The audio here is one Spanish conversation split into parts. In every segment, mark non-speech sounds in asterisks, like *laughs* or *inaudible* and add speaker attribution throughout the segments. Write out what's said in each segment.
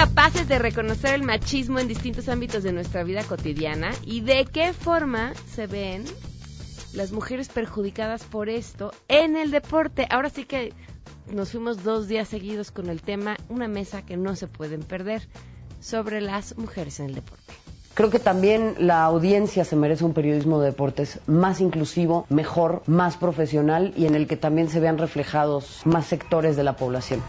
Speaker 1: capaces de reconocer el machismo en distintos ámbitos de nuestra vida cotidiana y de qué forma se ven las mujeres perjudicadas por esto en el deporte. Ahora sí que nos fuimos dos días seguidos con el tema, una mesa que no se pueden perder sobre las mujeres en el deporte.
Speaker 2: Creo que también la audiencia se merece un periodismo de deportes más inclusivo, mejor, más profesional y en el que también se vean reflejados más sectores de la población.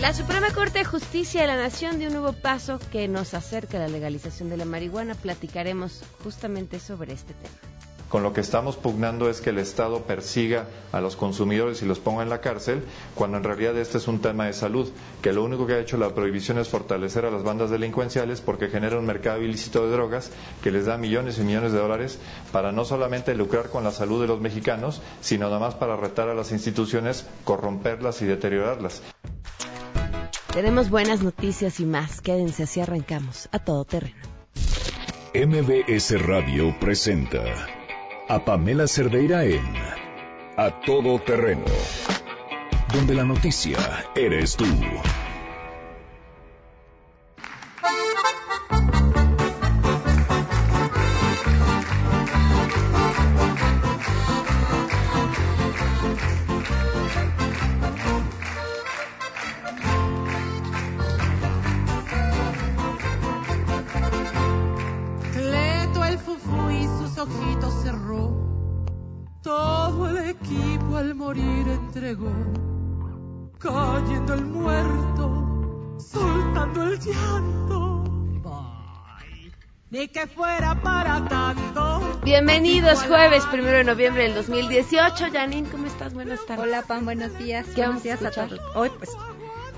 Speaker 1: La Suprema Corte de Justicia de la Nación dio un nuevo paso que nos acerca a la legalización de la marihuana. Platicaremos justamente sobre este tema.
Speaker 3: Con lo que estamos pugnando es que el Estado persiga a los consumidores y los ponga en la cárcel, cuando en realidad este es un tema de salud, que lo único que ha hecho la prohibición es fortalecer a las bandas delincuenciales porque genera un mercado ilícito de drogas que les da millones y millones de dólares para no solamente lucrar con la salud de los mexicanos, sino además para retar a las instituciones, corromperlas y deteriorarlas.
Speaker 1: Tenemos buenas noticias y más. Quédense así arrancamos a todo terreno.
Speaker 4: MBS Radio presenta a Pamela Cerdeira en A Todo Terreno, donde la noticia eres tú.
Speaker 1: Bienvenidos jueves primero de noviembre del 2018. Janine, ¿cómo estás? Buenas tardes.
Speaker 5: Hola, Pam, buenos días.
Speaker 1: ¿Qué
Speaker 5: buenos
Speaker 1: a
Speaker 5: días a todos. Hoy, pues,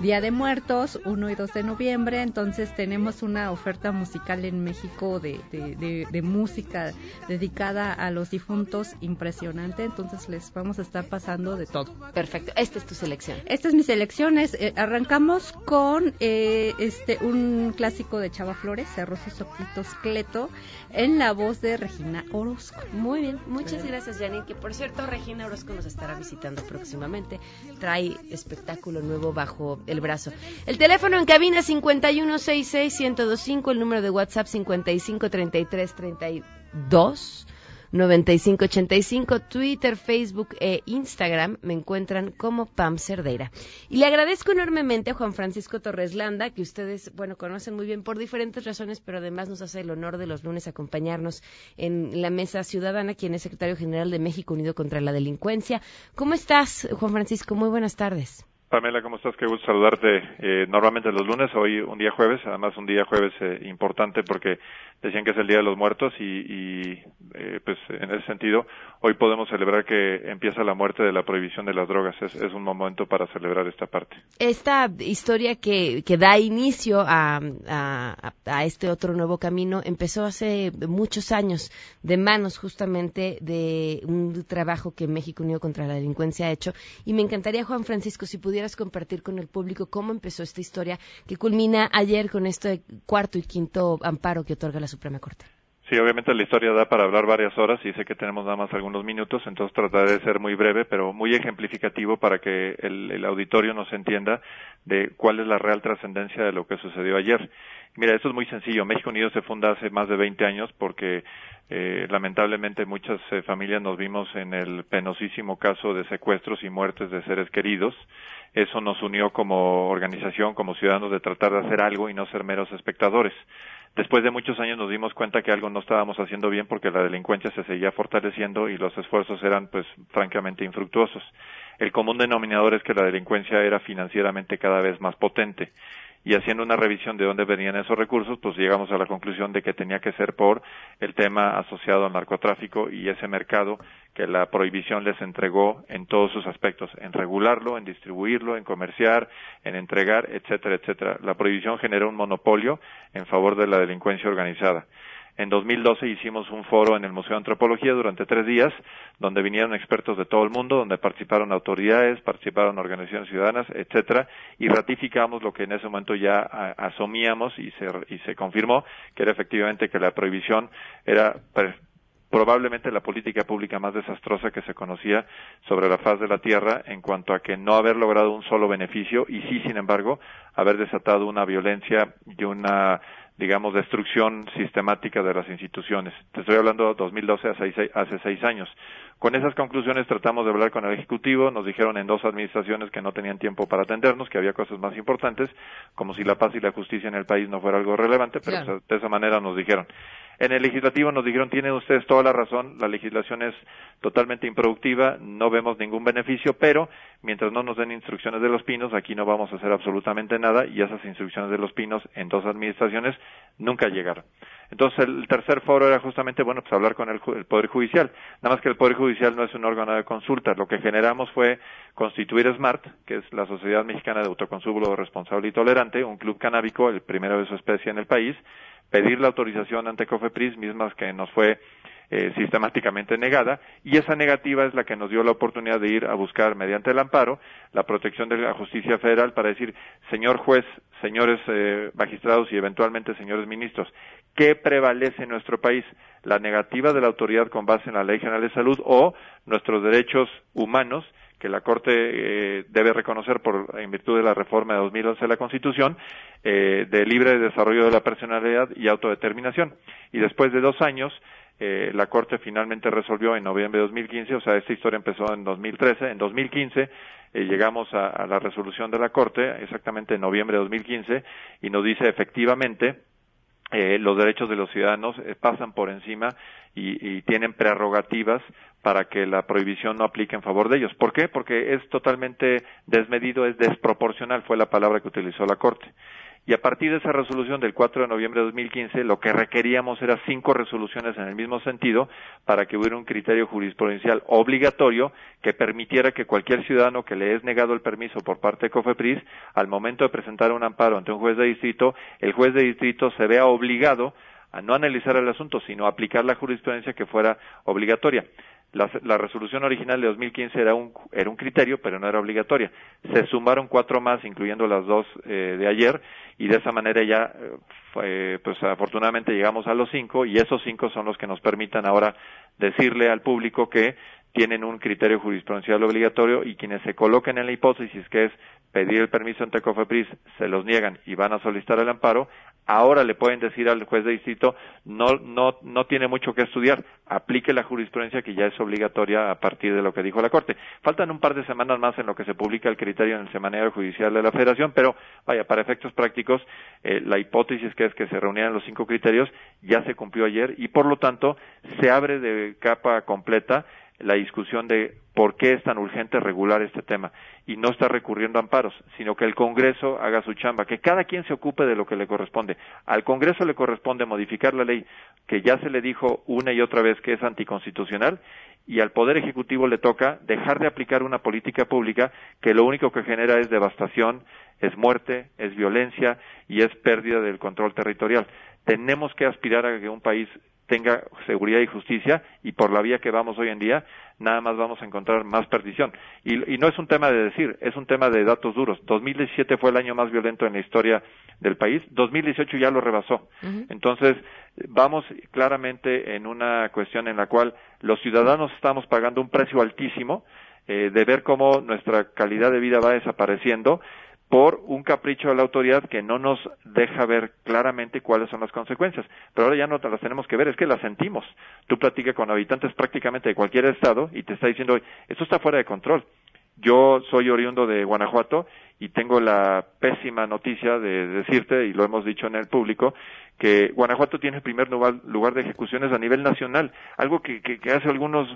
Speaker 5: Día de Muertos, 1 y 2 de noviembre, entonces tenemos una oferta musical en México de, de, de- de música dedicada a los difuntos impresionante, entonces les vamos a estar pasando de todo.
Speaker 1: Perfecto. Esta es tu selección.
Speaker 5: Esta es mi selección, es, eh, arrancamos con eh, este un clásico de Chava Flores, Cerró sus ojitos Cleto, en la voz de Regina Orozco.
Speaker 1: Muy bien, muchas gracias Janine, que por cierto Regina Orozco nos estará visitando próximamente. Trae espectáculo nuevo bajo el brazo. El teléfono en cabina 5166-1025, el número de WhatsApp 553332. 9585, Twitter, Facebook e Instagram me encuentran como Pam Cerdeira. Y le agradezco enormemente a Juan Francisco Torres Landa, que ustedes, bueno, conocen muy bien por diferentes razones, pero además nos hace el honor de los lunes acompañarnos en la mesa ciudadana, quien es secretario general de México Unido contra la Delincuencia. ¿Cómo estás, Juan Francisco? Muy buenas tardes.
Speaker 3: Pamela, ¿cómo estás? Qué gusto saludarte. Eh, normalmente los lunes, hoy un día jueves, además un día jueves eh, importante porque decían que es el Día de los Muertos y, eh, pues en ese sentido hoy podemos celebrar que empieza la muerte de la prohibición de las drogas. Es, un momento para celebrar esta parte.
Speaker 1: Esta historia que, que da inicio a, a, a este otro nuevo camino empezó hace muchos años de manos justamente de un trabajo que México Unido contra la Delincuencia ha hecho y me encantaría Juan Francisco si pudieras compartir con el público cómo empezó esta historia que culmina ayer con este cuarto y quinto amparo que otorga la Suprema Corte.
Speaker 3: Sí, obviamente la historia da para hablar varias horas y sé que tenemos nada más algunos minutos, entonces trataré de ser muy breve, pero muy ejemplificativo para que el, auditorio nos entienda de cuál es la real trascendencia de lo que sucedió ayer. Mira, esto es muy sencillo. México Unido se funda hace más de 20 años porque eh, lamentablemente muchas eh, familias nos vimos en el penosísimo caso de secuestros y muertes de seres queridos. Eso nos unió como organización, como ciudadanos, de tratar de hacer algo y no ser meros espectadores. Después de muchos años nos dimos cuenta que algo no estábamos haciendo bien porque la delincuencia se seguía fortaleciendo y los esfuerzos eran pues francamente infructuosos. El común denominador es que la delincuencia era financieramente cada vez más potente y haciendo una revisión de dónde venían esos recursos, pues llegamos a la conclusión de que tenía que ser por el tema asociado al narcotráfico y ese mercado que la prohibición les entregó en todos sus aspectos, en regularlo, en distribuirlo, en comerciar, en entregar, etcétera, etcétera. La prohibición generó un monopolio en favor de la delincuencia organizada. En 2012 hicimos un foro en el Museo de Antropología durante tres días, donde vinieron expertos de todo el mundo, donde participaron autoridades, participaron organizaciones ciudadanas, etcétera, y ratificamos lo que en ese momento ya asumíamos y se, y se confirmó, que era efectivamente que la prohibición era probablemente la política pública más desastrosa que se conocía sobre la faz de la tierra en cuanto a que no haber logrado un solo beneficio y sí, sin embargo, haber desatado una violencia y una digamos, destrucción sistemática de las instituciones. Te estoy hablando de 2012, hace hace seis años. Con esas conclusiones tratamos de hablar con el Ejecutivo, nos dijeron en dos administraciones que no tenían tiempo para atendernos, que había cosas más importantes, como si la paz y la justicia en el país no fuera algo relevante, pero de esa manera nos dijeron. En el legislativo nos dijeron, tienen ustedes toda la razón, la legislación es totalmente improductiva, no vemos ningún beneficio, pero mientras no nos den instrucciones de los pinos, aquí no vamos a hacer absolutamente nada y esas instrucciones de los pinos en dos administraciones nunca llegaron. Entonces el tercer foro era justamente, bueno, pues hablar con el, el, Poder Judicial. Nada más que el Poder Judicial no es un órgano de consulta. Lo que generamos fue constituir SMART, que es la Sociedad Mexicana de Autoconsumo Responsable y Tolerante, un club canábico, el primero de su especie en el país, pedir la autorización ante COFEPRIS, mismas que nos fue eh, sistemáticamente negada, y esa negativa es la que nos dio la oportunidad de ir a buscar, mediante el amparo, la protección de la justicia federal para decir, señor juez, señores eh, magistrados y eventualmente señores ministros, ¿qué prevalece en nuestro país? ¿La negativa de la autoridad con base en la Ley General de Salud o nuestros derechos humanos que la Corte eh, debe reconocer por en virtud de la reforma de 2011 de la Constitución eh, de libre desarrollo de la personalidad y autodeterminación. Y después de dos años, eh, la Corte finalmente resolvió en noviembre de 2015, o sea, esta historia empezó en 2013, en 2015 llegamos a, a, la resolución de la Corte, exactamente en noviembre de 2015, y nos dice efectivamente eh, los derechos de los ciudadanos eh, pasan por encima y, y, tienen prerrogativas para que la prohibición no aplique en favor de ellos. ¿Por qué? Porque es totalmente desmedido, es desproporcional, fue la palabra que utilizó la Corte. Y a partir de esa resolución del 4 de noviembre de 2015, lo que requeríamos era cinco resoluciones en el mismo sentido para que hubiera un criterio jurisprudencial obligatorio que permitiera que cualquier ciudadano que le es negado el permiso por parte de COFEPRIS, al momento de presentar un amparo ante un juez de distrito, el juez de distrito se vea obligado a no analizar el asunto, sino a aplicar la jurisprudencia que fuera obligatoria. La, la, resolución original de 2015 era un, era un criterio, pero no era obligatoria. Se sumaron cuatro más, incluyendo las dos eh, de ayer, y de esa manera ya, eh, pues afortunadamente llegamos a los cinco, y esos cinco son los que nos permitan ahora decirle al público que tienen un criterio jurisprudencial obligatorio y quienes se coloquen en la hipótesis que es pedir el permiso ante COFEPRIS, se los niegan y van a solicitar el amparo, ahora le pueden decir al juez de distrito, no, no, no tiene mucho que estudiar, aplique la jurisprudencia que ya es obligatoria a partir de lo que dijo la Corte. Faltan un par de semanas más en lo que se publica el criterio en el Semanario Judicial de la Federación, pero vaya, para efectos prácticos, eh, la hipótesis que es que se reunieran los cinco criterios ya se cumplió ayer y por lo tanto se abre de capa completa la discusión de por qué es tan urgente regular este tema y no está recurriendo a amparos, sino que el Congreso haga su chamba, que cada quien se ocupe de lo que le corresponde. Al Congreso le corresponde modificar la ley que ya se le dijo una y otra vez que es anticonstitucional y al Poder Ejecutivo le toca dejar de aplicar una política pública que lo único que genera es devastación, es muerte, es violencia y es pérdida del control territorial. Tenemos que aspirar a que un país tenga seguridad y justicia y por la vía que vamos hoy en día nada más vamos a encontrar más perdición. Y, y, no es un tema de decir, es un tema de datos duros. 2017 fue el año más violento en la historia del país, 2018 ya lo rebasó. Entonces, vamos claramente en una cuestión en la cual los ciudadanos estamos pagando un precio altísimo eh, de ver cómo nuestra calidad de vida va desapareciendo por un capricho de la autoridad que no nos deja ver claramente cuáles son las consecuencias. Pero ahora ya no las tenemos que ver, es que las sentimos. Tú platicas con habitantes prácticamente de cualquier estado y te está diciendo, esto está fuera de control. Yo soy oriundo de Guanajuato y tengo la pésima noticia de decirte, y lo hemos dicho en el público, que Guanajuato tiene el primer lugar, de ejecuciones a nivel nacional, algo que, que, hace algunos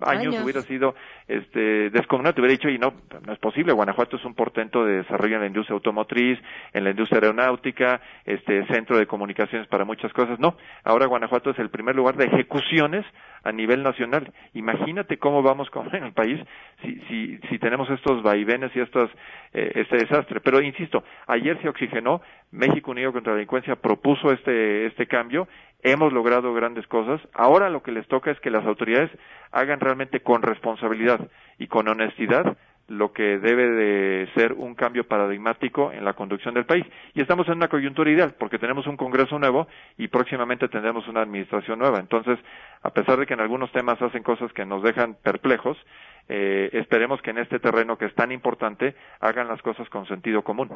Speaker 3: años, hubiera sido este, descomunal, te hubiera dicho, y no, no es posible, Guanajuato es un portento de desarrollo en la industria automotriz, en la industria aeronáutica, este, centro de comunicaciones para muchas cosas, no, ahora Guanajuato es el primer lugar de ejecuciones a nivel nacional. Imagínate cómo vamos con el país si, si, si tenemos estos vaivenes y estos, eh, este desastre. Pero insisto, ayer se oxigenó, México Unido contra la Delincuencia propuso este, este cambio, hemos logrado grandes cosas. Ahora lo que les toca es que las autoridades hagan realmente con responsabilidad y con honestidad lo que debe de ser un cambio paradigmático en la conducción del país. Y estamos en una coyuntura ideal, porque tenemos un Congreso nuevo y próximamente tendremos una administración nueva. Entonces, a pesar de que en algunos temas hacen cosas que nos dejan perplejos, eh, esperemos que en este terreno que es tan importante hagan las cosas con sentido común.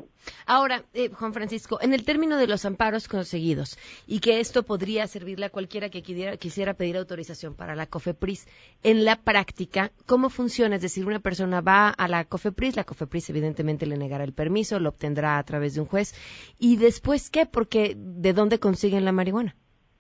Speaker 1: Ahora, eh, Juan Francisco, en el término de los amparos conseguidos y que esto podría servirle a cualquiera que quisiera, quisiera pedir autorización para la COFEPRIS, en la práctica, ¿cómo funciona? Es decir, una persona va a la COFEPRIS, la COFEPRIS evidentemente le negará el permiso, lo obtendrá a través de un juez, y después qué? Porque ¿de dónde consiguen la marihuana?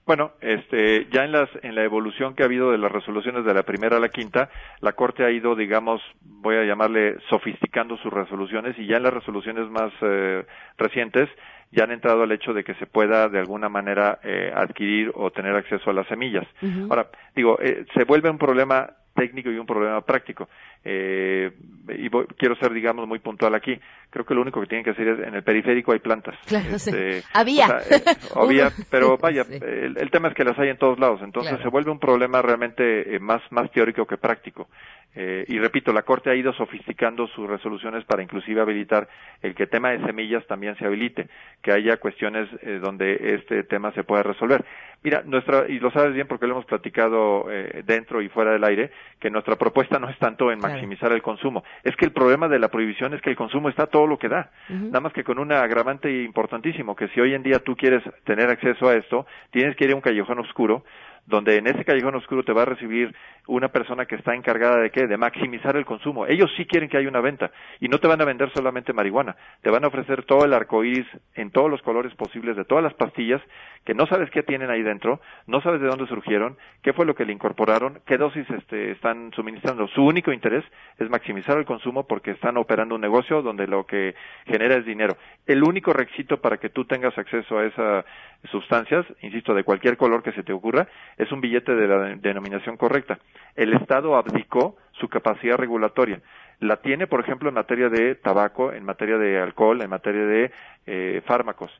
Speaker 3: Bueno, este, ya en, las, en la evolución que ha habido de las resoluciones de la primera a la quinta, la Corte ha ido, digamos, voy a llamarle sofisticando sus resoluciones y ya en las resoluciones más eh, recientes ya han entrado al hecho de que se pueda de alguna manera eh, adquirir o tener acceso a las semillas. Ahora, digo, eh, se vuelve un problema técnico y un problema práctico. Eh, y quiero ser, digamos, muy puntual aquí. Creo que lo único que tienen que hacer es, en el periférico hay plantas.
Speaker 1: Claro, este, Había. *laughs*
Speaker 3: había, pero vaya, el, tema es que las hay en todos lados. Entonces se vuelve un problema realmente eh, más, más teórico que práctico. Eh, y repito, la Corte ha ido sofisticando sus resoluciones para inclusive habilitar el que tema de semillas también se habilite, que haya cuestiones eh, donde este tema se pueda resolver. Mira, nuestra, y lo sabes bien porque lo hemos platicado eh, dentro y fuera del aire, que nuestra propuesta no es tanto en maximizar el consumo. Es que el problema de la prohibición es que el consumo está todo lo que da. Nada más que con un agravante importantísimo, que si hoy en día tú quieres tener acceso a esto, tienes que ir a un callejón oscuro, donde en ese callejón oscuro te va a recibir una persona que está encargada de qué? De maximizar el consumo. Ellos sí quieren que haya una venta y no te van a vender solamente marihuana, te van a ofrecer todo el arco iris en todos los colores posibles de todas las pastillas que no sabes qué tienen ahí dentro, no sabes de dónde surgieron, qué fue lo que le incorporaron, qué dosis este, están suministrando. Su único interés es maximizar el consumo porque están operando un negocio donde lo que genera es dinero. El único requisito para que tú tengas acceso a esas sustancias, insisto, de cualquier color que se te ocurra, es un billete de la denominación correcta. El Estado abdicó su capacidad regulatoria. La tiene, por ejemplo, en materia de tabaco, en materia de alcohol, en materia de eh, fármacos.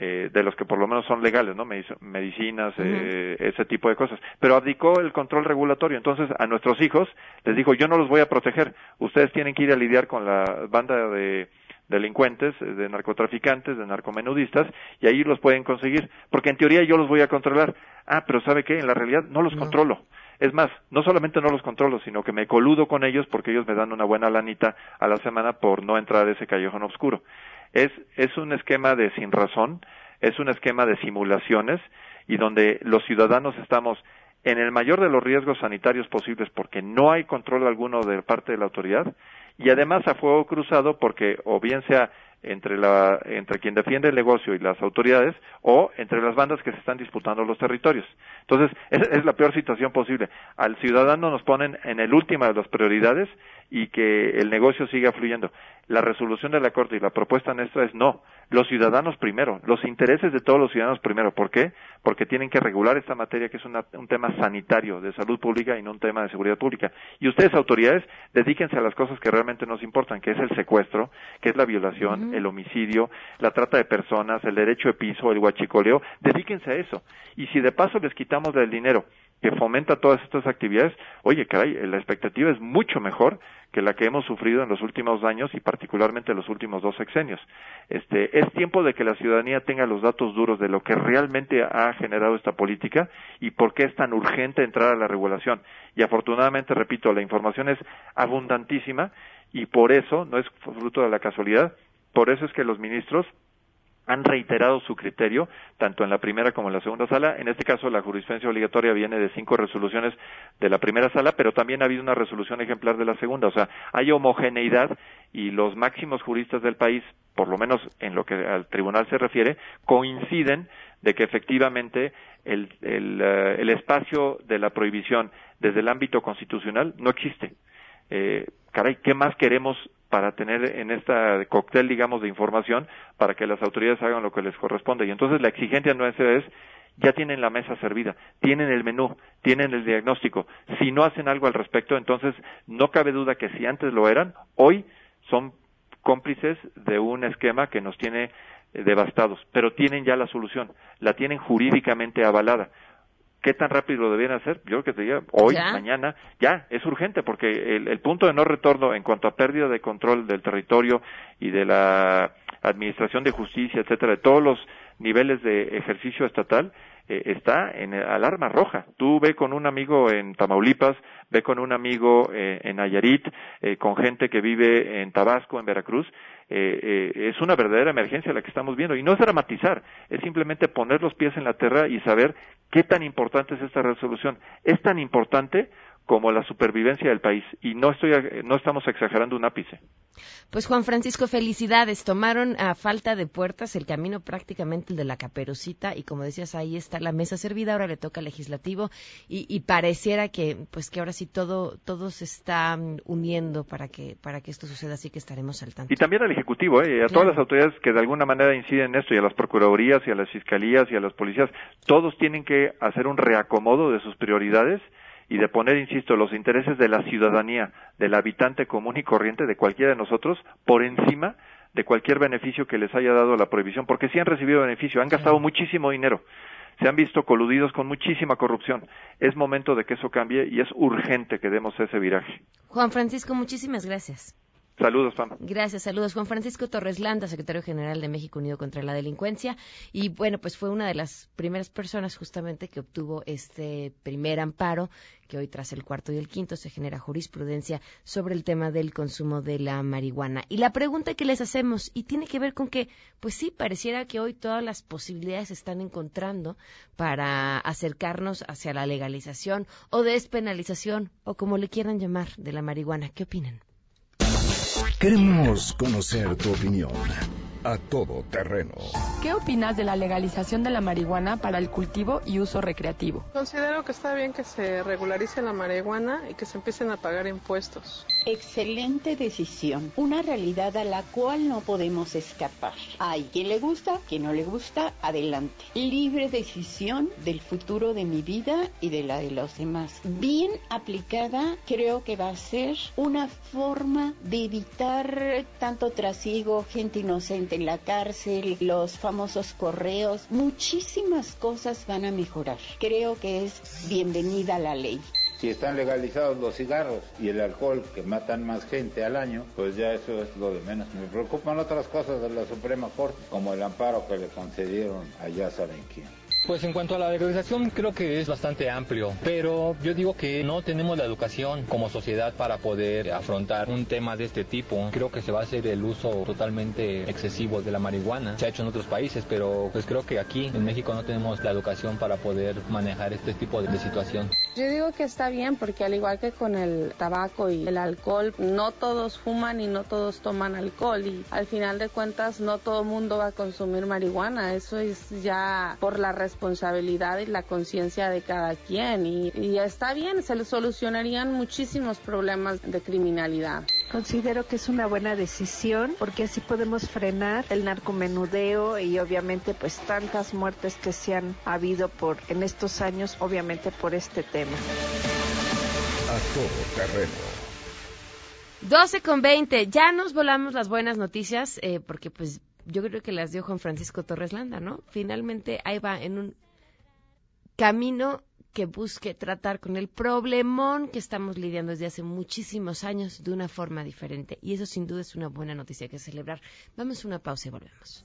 Speaker 3: Eh, de los que por lo menos son legales, ¿no? Medicinas, eh, ese tipo de cosas. Pero abdicó el control regulatorio. Entonces, a nuestros hijos les dijo, yo no los voy a proteger. Ustedes tienen que ir a lidiar con la banda de delincuentes, de narcotraficantes, de narcomenudistas, y ahí los pueden conseguir. Porque en teoría yo los voy a controlar. Ah, pero ¿sabe qué? En la realidad no los controlo. Es más, no solamente no los controlo, sino que me coludo con ellos porque ellos me dan una buena lanita a la semana por no entrar a ese callejón oscuro. Es, es un esquema de sin razón, es un esquema de simulaciones y donde los ciudadanos estamos en el mayor de los riesgos sanitarios posibles porque no hay control alguno de parte de la autoridad y además a fuego cruzado porque o bien sea entre, la, entre quien defiende el negocio y las autoridades o entre las bandas que se están disputando los territorios. Entonces, es, la peor situación posible. Al ciudadano nos ponen en el último de las prioridades y que el negocio siga fluyendo. La resolución de la Corte y la propuesta nuestra es no, los ciudadanos primero, los intereses de todos los ciudadanos primero. ¿Por qué? Porque tienen que regular esta materia que es un tema sanitario, de salud pública y no un tema de seguridad pública. Y ustedes, autoridades, dedíquense a las cosas que realmente nos importan, que es el secuestro, que es la violación, el homicidio, la trata de personas, el derecho de piso, el huachicoleo. Dedíquense a eso. Y si de paso les quitamos del dinero que fomenta todas estas actividades, oye, caray, la expectativa es mucho mejor que la que hemos sufrido en los últimos años y particularmente en los últimos dos sexenios. Este, es tiempo de que la ciudadanía tenga los datos duros de lo que realmente ha generado esta política y por qué es tan urgente entrar a la regulación. Y afortunadamente, repito, la información es abundantísima y por eso, no es fruto de la casualidad, por eso es que los ministros han reiterado su criterio, tanto en la primera como en la segunda sala. En este caso, la jurisprudencia obligatoria viene de cinco resoluciones de la primera sala, pero también ha habido una resolución ejemplar de la segunda. O sea, hay homogeneidad y los máximos juristas del país, por lo menos en lo que al tribunal se refiere, coinciden de que efectivamente el, el, eh, el espacio de la prohibición desde el ámbito constitucional no existe. Eh, caray, ¿qué más queremos para tener en esta cóctel, digamos, de información para que las autoridades hagan lo que les corresponde. Y entonces la exigencia nuestra es, ya tienen la mesa servida, tienen el menú, tienen el diagnóstico. Si no hacen algo al respecto, entonces no cabe duda que si antes lo eran, hoy son cómplices de un esquema que nos tiene eh, devastados, pero tienen ya la solución, la tienen jurídicamente avalada ¿Qué tan rápido lo debían hacer? Yo creo que te diría hoy,
Speaker 1: ¿Ya?
Speaker 3: mañana, ya, es urgente porque el, el punto de no retorno en cuanto a pérdida de control del territorio y de la administración de justicia, etcétera, de todos los niveles de ejercicio estatal, eh, está en alarma roja. Tú ve con un amigo en Tamaulipas, ve con un amigo eh, en Nayarit, eh, con gente que vive en Tabasco, en Veracruz. Eh, eh, es una verdadera emergencia la que estamos viendo. Y no es dramatizar, es simplemente poner los pies en la tierra y saber qué tan importante es esta resolución. Es tan importante como la supervivencia del país. Y no, estoy, no estamos exagerando un ápice.
Speaker 1: Pues Juan Francisco, felicidades. Tomaron a falta de puertas el camino prácticamente el de la caperucita y como decías, ahí está la mesa servida, ahora le toca al legislativo y, y pareciera que pues que ahora sí todo, todo se está mm, uniendo para que, para que esto suceda, así que estaremos al tanto.
Speaker 3: Y también al Ejecutivo, ¿eh? a todas las autoridades que de alguna manera inciden en esto, y a las Procuradurías, y a las Fiscalías, y a las Policías, todos tienen que hacer un reacomodo de sus prioridades y de poner, insisto, los intereses de la ciudadanía, del habitante común y corriente, de cualquiera de nosotros, por encima de cualquier beneficio que les haya dado la prohibición, porque sí han recibido beneficio, han gastado muchísimo dinero, se han visto coludidos con muchísima corrupción. Es momento de que eso cambie y es urgente que demos ese viraje.
Speaker 1: Juan Francisco, muchísimas gracias.
Speaker 3: Saludos, Pam.
Speaker 1: Gracias, saludos. Juan Francisco Torres Landa, secretario general de México Unido contra la Delincuencia. Y bueno, pues fue una de las primeras personas justamente que obtuvo este primer amparo, que hoy tras el cuarto y el quinto se genera jurisprudencia sobre el tema del consumo de la marihuana. Y la pregunta que les hacemos, y tiene que ver con que, pues sí, pareciera que hoy todas las posibilidades se están encontrando para acercarnos hacia la legalización o despenalización, o como le quieran llamar, de la marihuana. ¿Qué opinan?
Speaker 4: Queremos conocer tu opinión. A todo terreno.
Speaker 6: ¿Qué opinas de la legalización de la marihuana para el cultivo y uso recreativo?
Speaker 7: Considero que está bien que se regularice la marihuana y que se empiecen a pagar impuestos.
Speaker 8: Excelente decisión, una realidad a la cual no podemos escapar. Hay quien le gusta, quien no le gusta, adelante. Libre decisión del futuro de mi vida y de la de los demás. Bien aplicada, creo que va a ser una forma de evitar tanto trasiego, gente inocente en la cárcel, los famosos correos. Muchísimas cosas van a mejorar. Creo que es bienvenida la ley.
Speaker 9: Si están legalizados los cigarros y el alcohol que matan más gente al año, pues ya eso es lo de menos. Me preocupan otras cosas de la Suprema Corte, como el amparo que le concedieron a ya saben quién.
Speaker 10: Pues en cuanto a la legalización creo que es bastante amplio, pero yo digo que no tenemos la educación como sociedad para poder afrontar un tema de este tipo. Creo que se va a hacer el uso totalmente excesivo de la marihuana. Se ha hecho en otros países, pero pues creo que aquí en México no tenemos la educación para poder manejar este tipo de, situación.
Speaker 11: Yo digo que está bien porque al igual que con el tabaco y el alcohol, no todos fuman y no todos toman alcohol y al final de cuentas no todo mundo va a consumir marihuana. Eso es ya por la responsabilidad y la conciencia de cada quien y, y está bien, se le solucionarían muchísimos problemas de criminalidad.
Speaker 12: Considero que es una buena decisión porque así podemos frenar el narcomenudeo y obviamente pues tantas muertes que se han habido por en estos años obviamente por este tema.
Speaker 4: A todo terreno.
Speaker 1: 12 con 20. Ya nos volamos las buenas noticias eh, porque pues yo creo que las dio Juan Francisco Torres Landa, ¿no? Finalmente ahí va en un camino que busque tratar con el problemón que estamos lidiando desde hace muchísimos años de una forma diferente. Y eso sin duda es una buena noticia que celebrar. Vamos a una pausa y volvemos.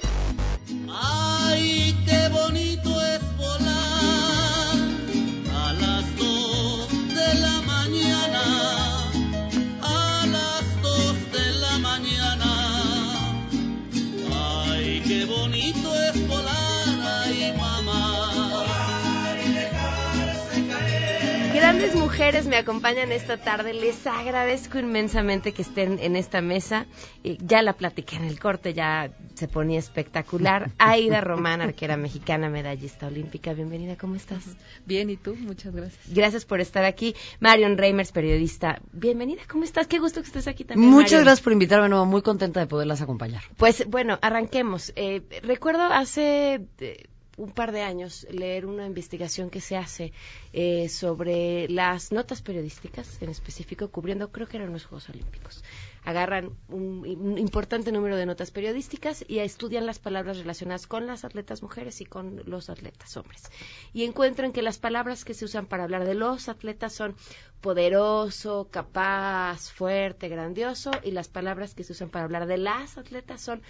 Speaker 1: Mujeres me acompañan esta tarde. Les agradezco inmensamente que estén en esta mesa. Ya la platiqué en el corte, ya se ponía espectacular. *laughs* Aida Román, arquera mexicana, medallista olímpica. Bienvenida, ¿cómo estás?
Speaker 5: Bien, ¿y tú? Muchas gracias.
Speaker 1: Gracias por estar aquí. Marion Reimers, periodista. Bienvenida, ¿cómo estás? Qué gusto que estés aquí también.
Speaker 2: Muchas
Speaker 1: Marion.
Speaker 2: gracias por invitarme, no, muy contenta de poderlas acompañar.
Speaker 1: Pues bueno, arranquemos. Eh, recuerdo hace eh, un par de años leer una investigación que se hace eh, sobre las notas periodísticas, en específico cubriendo, creo que eran los Juegos Olímpicos. Agarran un, un importante número de notas periodísticas y estudian las palabras relacionadas con las atletas mujeres y con los atletas hombres. Y encuentran que las palabras que se usan para hablar de los atletas son poderoso, capaz, fuerte, grandioso, y las palabras que se usan para hablar de las atletas son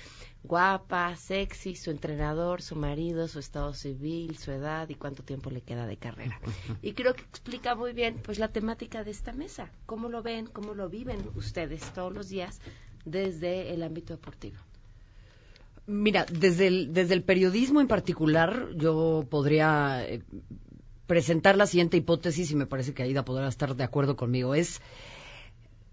Speaker 1: guapa, sexy, su entrenador, su marido, su estado civil, su edad y cuánto tiempo le queda de carrera. *laughs* Y creo que explica muy bien pues la temática de esta mesa, cómo lo ven, cómo lo viven ustedes todos los días desde el ámbito deportivo.
Speaker 2: Mira, desde el, desde el periodismo en particular, yo podría eh, presentar la siguiente hipótesis y me parece que Aida podrá estar de acuerdo conmigo. Es,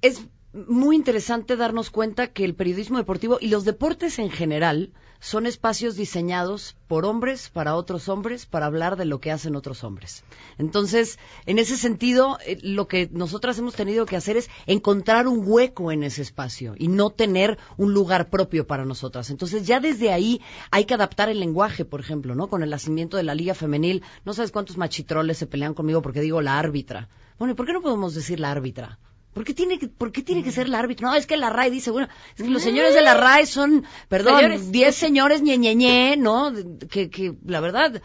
Speaker 2: es muy interesante darnos cuenta que el periodismo deportivo y los deportes en general son espacios diseñados por hombres para otros hombres para hablar de lo que hacen otros hombres. Entonces, en ese sentido, eh, lo que nosotras hemos tenido que hacer es encontrar un hueco en ese espacio y no tener un lugar propio para nosotras. Entonces, ya desde ahí hay que adaptar el lenguaje, por ejemplo, ¿no? Con el nacimiento de la Liga Femenil, no sabes cuántos machitroles se pelean conmigo porque digo la árbitra. Bueno, ¿y por qué no podemos decir la árbitra? ¿Por qué, tiene que, ¿Por qué tiene que ser el árbitro? No, es que la RAE dice, bueno, es que los señores de la RAE son, perdón,
Speaker 1: Señores.
Speaker 2: 10 señores ñeñeñe, ¿no? Que, que la verdad,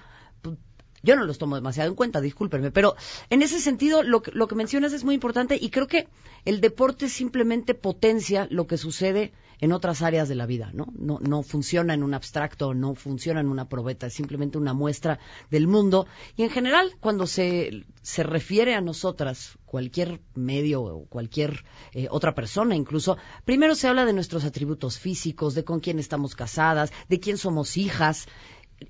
Speaker 2: yo no los tomo demasiado en cuenta, discúlpenme, pero en ese sentido lo que, lo que mencionas es muy importante y creo que el deporte simplemente potencia lo que sucede en otras áreas de la vida, ¿no? No, no funciona en un abstracto, no funciona en una probeta, es simplemente una muestra del mundo. Y en general, cuando se, se refiere a nosotras, cualquier medio o cualquier eh, otra persona incluso, primero se habla de nuestros atributos físicos, de con quién estamos casadas, de quién somos hijas,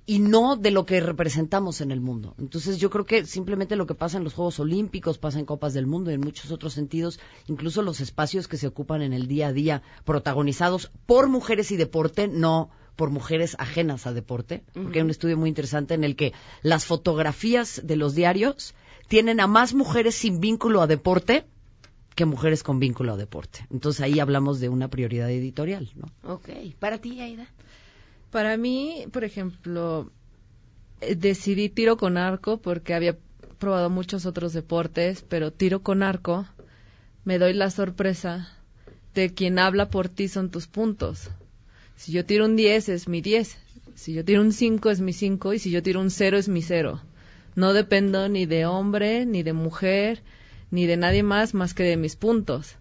Speaker 2: y no de lo que representamos en el mundo. Entonces yo creo que simplemente lo que pasa en los Juegos Olímpicos, pasa en Copas del Mundo y en muchos otros sentidos, incluso los espacios que se ocupan en el día a día, protagonizados por mujeres y deporte, no por mujeres ajenas a deporte, porque hay un estudio muy interesante en el que las fotografías de los diarios tienen a más mujeres sin vínculo a deporte que mujeres con vínculo a deporte. Entonces ahí hablamos de una prioridad editorial, ¿no?
Speaker 1: Ok, para ti, Aida.
Speaker 5: Para mí, por ejemplo, eh, decidí tiro con arco porque había probado muchos otros deportes, pero tiro con arco me doy la sorpresa de quien habla por ti son tus puntos. Si yo tiro un 10 es mi 10, si yo tiro un 5 es mi 5 y si yo tiro un 0 es mi 0. No dependo ni de hombre, ni de mujer, ni de nadie más más que de mis puntos.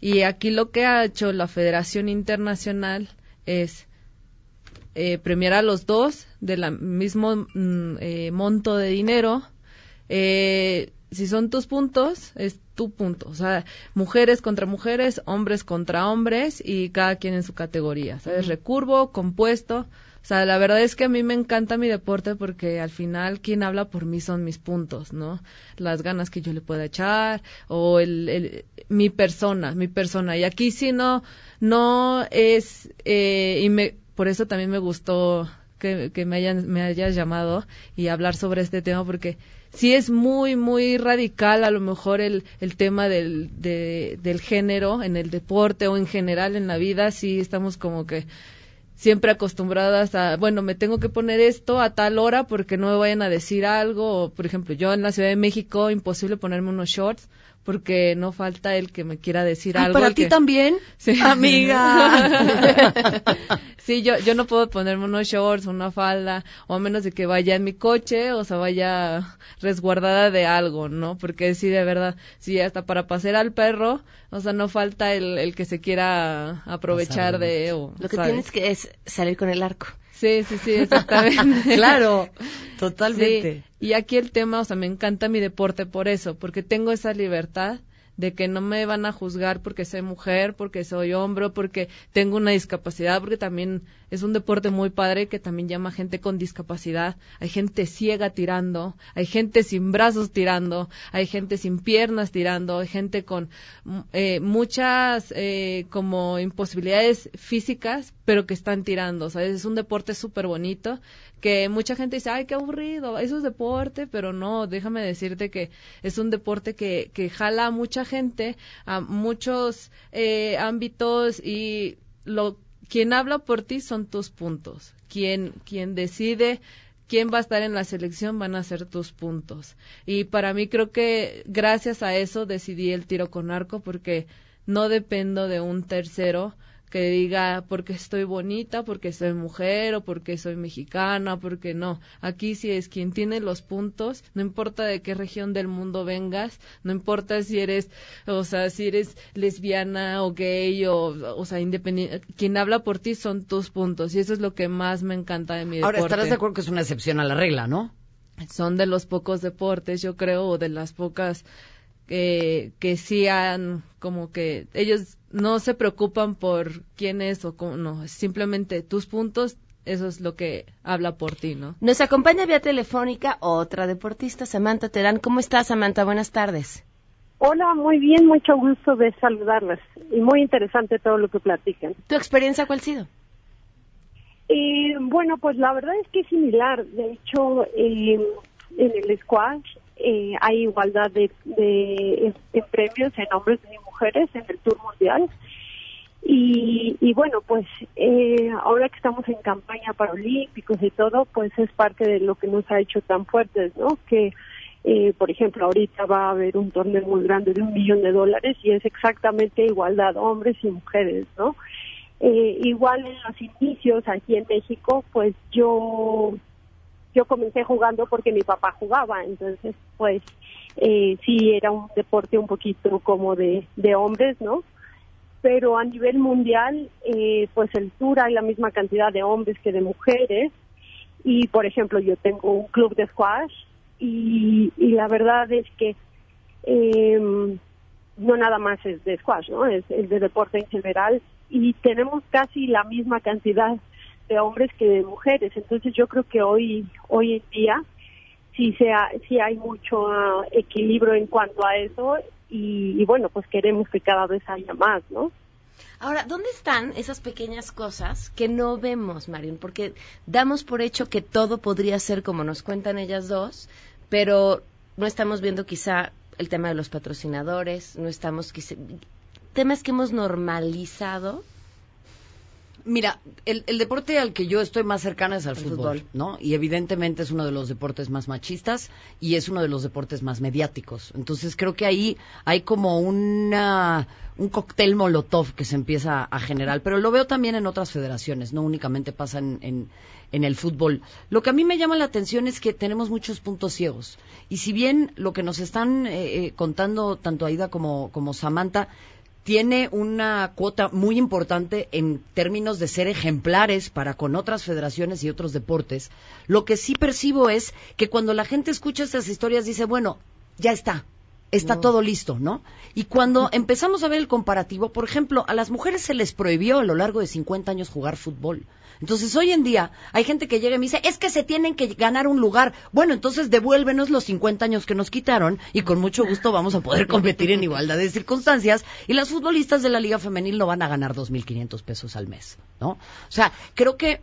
Speaker 5: Y aquí lo que ha hecho la Federación Internacional es eh, premiar a los dos del mismo mm, eh, monto de dinero. Eh, si son tus puntos, es tu punto. O sea, mujeres contra mujeres, hombres contra hombres y cada quien en su categoría. ¿Sabes? Recurvo, compuesto. O sea, la verdad es que a mí me encanta mi deporte porque al final quien habla por mí son mis puntos, ¿no? Las ganas que yo le pueda echar o el, el- mi persona, mi persona. Y aquí sí no, no es, eh, y me, por eso también me gustó que, me, hayan, me hayas llamado y hablar sobre este tema porque sí es muy, muy radical a lo mejor el, el tema del, de- del género en el deporte o en general en la vida, sí estamos como que siempre acostumbradas a, bueno, me tengo que poner esto a tal hora porque no me vayan a decir algo. O, por ejemplo, yo en la Ciudad de México, imposible ponerme unos shorts porque no falta el que me quiera decir
Speaker 2: Ay,
Speaker 5: algo.
Speaker 2: ¿Para ti
Speaker 5: que-
Speaker 2: también? *laughs*
Speaker 5: Sí.
Speaker 2: Amiga. *laughs*
Speaker 5: sí, yo, yo no puedo ponerme unos shorts, una falda, o a menos de que vaya en mi coche o se vaya resguardada de algo, ¿no? Porque sí, de verdad, sí, hasta para pasear al perro, o sea, no falta el, el que se quiera aprovechar de... O,
Speaker 1: Lo que
Speaker 5: ¿sabes?
Speaker 1: tienes que es salir con el arco.
Speaker 5: Sí, sí, sí, exactamente. *laughs*
Speaker 2: Claro, totalmente.
Speaker 5: Sí, Y aquí el tema, o sea, me encanta mi deporte por eso, porque tengo esa libertad de que no me van a juzgar porque soy mujer, porque soy hombre, porque tengo una discapacidad, porque también es un deporte muy padre que también llama gente con discapacidad. Hay gente ciega tirando, hay gente sin brazos tirando, hay gente sin piernas tirando, hay gente con mm, eh, muchas eh, como imposibilidades físicas, pero que están tirando. Sea, es un deporte súper bonito que mucha gente dice, ay, qué aburrido, eso es deporte, pero no, déjame decirte que es un deporte que, que jala a mucha gente, a muchos eh, ámbitos y lo, quien habla por ti son tus puntos. Quien, quien decide quién va a estar en la selección van a ser tus puntos. Y para mí creo que gracias a eso decidí el tiro con arco porque no dependo de un tercero que diga porque estoy bonita, porque soy mujer o porque soy mexicana, porque no. Aquí sí es quien tiene los puntos, no importa de qué región del mundo vengas, no importa si eres, o sea, si eres lesbiana o gay o, o sea, independiente, quien habla por ti son tus puntos y eso es lo que más me encanta de mi
Speaker 2: Ahora,
Speaker 5: deporte.
Speaker 2: estarás de acuerdo que es una excepción a la regla, ¿no?
Speaker 5: son de los pocos deportes, yo creo, o de las pocas que, que sí han, como que ellos no se preocupan por quién es o cómo, no, simplemente tus puntos, eso es lo que habla por ti, ¿no?
Speaker 1: Nos acompaña vía telefónica otra deportista, Samantha Terán. ¿Cómo estás, Samantha? Buenas tardes.
Speaker 13: Hola, muy bien, mucho gusto de saludarlas y muy interesante todo lo que platican.
Speaker 1: ¿Tu experiencia cuál ha sido?
Speaker 13: Eh, bueno, pues la verdad es que es similar. De hecho, eh, en el squash eh, hay igualdad de, de- en premios en hombres y mujeres en el Tour Mundial. Y, y bueno, pues eh, ahora que estamos en campaña para olímpicos y todo, pues es parte de lo que nos ha hecho tan fuertes, ¿no? Que, eh, por ejemplo, ahorita va a haber un torneo muy grande de un millón de dólares y es exactamente igualdad hombres y mujeres, ¿no? Eh, igual en los inicios aquí en México, pues yo yo comencé jugando porque mi papá jugaba, entonces pues eh, sí era un deporte un poquito como de, de hombres, ¿no? Pero a nivel mundial, eh, pues el tour hay la misma cantidad de hombres que de mujeres y por ejemplo yo tengo un club de squash y, la verdad es que eh, no nada más es de squash, ¿no? Es, es de deporte en general y tenemos casi la misma cantidad de hombres que de mujeres. Entonces yo creo que hoy hoy en día sí sea sí hay mucho ah, equilibrio en cuanto a eso y, y bueno pues queremos que cada vez haya más, ¿no?
Speaker 1: Ahora, ¿dónde están esas pequeñas cosas que no vemos, Marion? Porque damos por hecho que todo podría ser como nos cuentan ellas dos, pero no estamos viendo quizá el tema de los patrocinadores, no estamos quizá temas que hemos normalizado.
Speaker 2: Mira, el, el deporte al que yo estoy más cercana es al fútbol,
Speaker 1: fútbol.
Speaker 2: ¿no? Y evidentemente es uno de los deportes más machistas y es uno de los deportes más mediáticos. Entonces creo que ahí hay como una, un cóctel molotov que se empieza a generar. Pero lo veo también en otras federaciones, no únicamente pasa en, en, en el fútbol. Lo que a mí me llama la atención es que tenemos muchos puntos ciegos. Y si bien lo que nos están eh, eh, contando tanto Aida como, como Samantha tiene una cuota muy importante en términos de ser ejemplares para con otras federaciones y otros deportes. Lo que sí percibo es que cuando la gente escucha estas historias dice, bueno, ya está, está todo listo, ¿no? Y cuando empezamos a ver el comparativo, por ejemplo, a las mujeres se les prohibió a lo largo de 50 años jugar fútbol. Entonces, hoy en día hay gente que llega y me dice, es que se tienen que ganar un lugar. Bueno, entonces devuélvenos los 50 años que nos quitaron y con mucho gusto vamos a poder competir en igualdad de circunstancias. Y las futbolistas de la Liga Femenil no van a ganar 2.500 pesos al mes, ¿no? O sea, creo que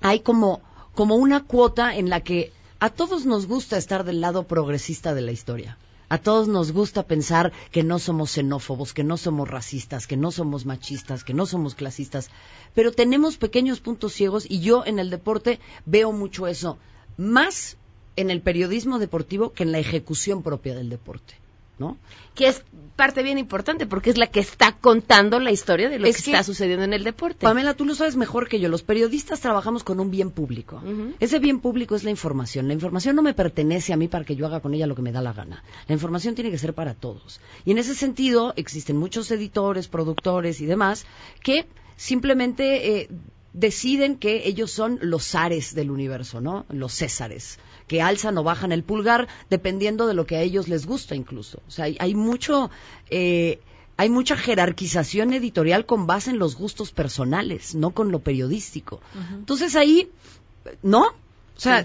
Speaker 2: hay como, como una cuota en la que a todos nos gusta estar del lado progresista de la historia. A todos nos gusta pensar que no somos xenófobos, que no somos racistas, que no somos machistas, que no somos clasistas, pero tenemos pequeños puntos ciegos y yo en el deporte veo mucho eso, más en el periodismo deportivo que en la ejecución propia del deporte, ¿no?
Speaker 1: Que es parte bien importante porque es la que está contando la historia de lo
Speaker 2: Es
Speaker 1: que,
Speaker 2: que-
Speaker 1: está sucediendo en el deporte.
Speaker 2: Pamela, tú lo sabes mejor que yo. Los periodistas trabajamos con un bien público. Ese bien público es la información. La información no me pertenece a mí para que yo haga con ella lo que me da la gana. La información tiene que ser para todos. Y en ese sentido existen muchos editores, productores y demás que simplemente eh, deciden que ellos son los zares del universo, ¿no? Los césares que alzan o bajan el pulgar dependiendo de lo que a ellos les gusta incluso. O sea, hay, hay mucho... Eh, hay mucha jerarquización editorial con base en los gustos personales, no con lo periodístico. Entonces ahí, ¿no? O sea,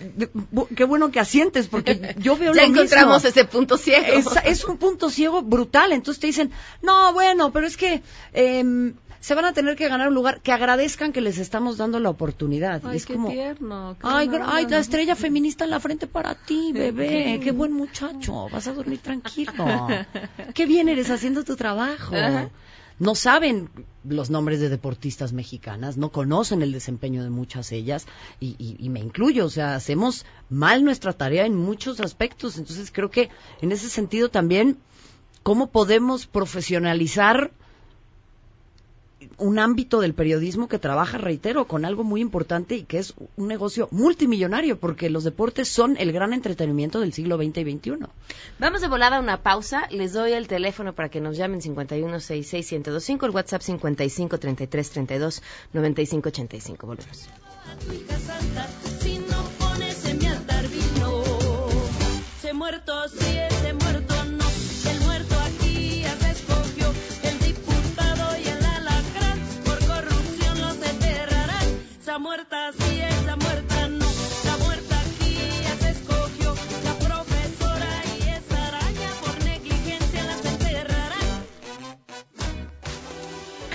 Speaker 2: qué bueno que asientes, porque *laughs* yo veo
Speaker 1: Ya
Speaker 2: lo mismo.
Speaker 1: encontramos ese punto ciego.
Speaker 2: Es, es un punto ciego brutal. Entonces te dicen, no, bueno, pero es que em, se van a tener que ganar un lugar, que agradezcan que les estamos dando la oportunidad. Y
Speaker 5: Ay,
Speaker 2: es
Speaker 5: qué
Speaker 2: como,
Speaker 5: tierno. qué
Speaker 2: Ay, ay, la estrella feminista en la frente para ti, *laughs* bebé. Qué buen muchacho. Vas a dormir tranquilo. Qué bien eres haciendo tu trabajo.
Speaker 5: Ajá.
Speaker 2: No saben los nombres de deportistas mexicanas, no conocen el desempeño de muchas ellas y, y- y me incluyo, o sea, hacemos mal nuestra tarea en muchos aspectos. Entonces creo que en ese sentido también, ¿cómo podemos profesionalizar un ámbito del periodismo que trabaja, reitero, con algo muy importante y que es un negocio multimillonario, porque los deportes son el gran entretenimiento del siglo XX y XXI.
Speaker 1: Vamos de volada a una pausa. Les doy el teléfono para que nos llamen 5166-1025, el WhatsApp 5533329585. Volvemos.
Speaker 14: Si no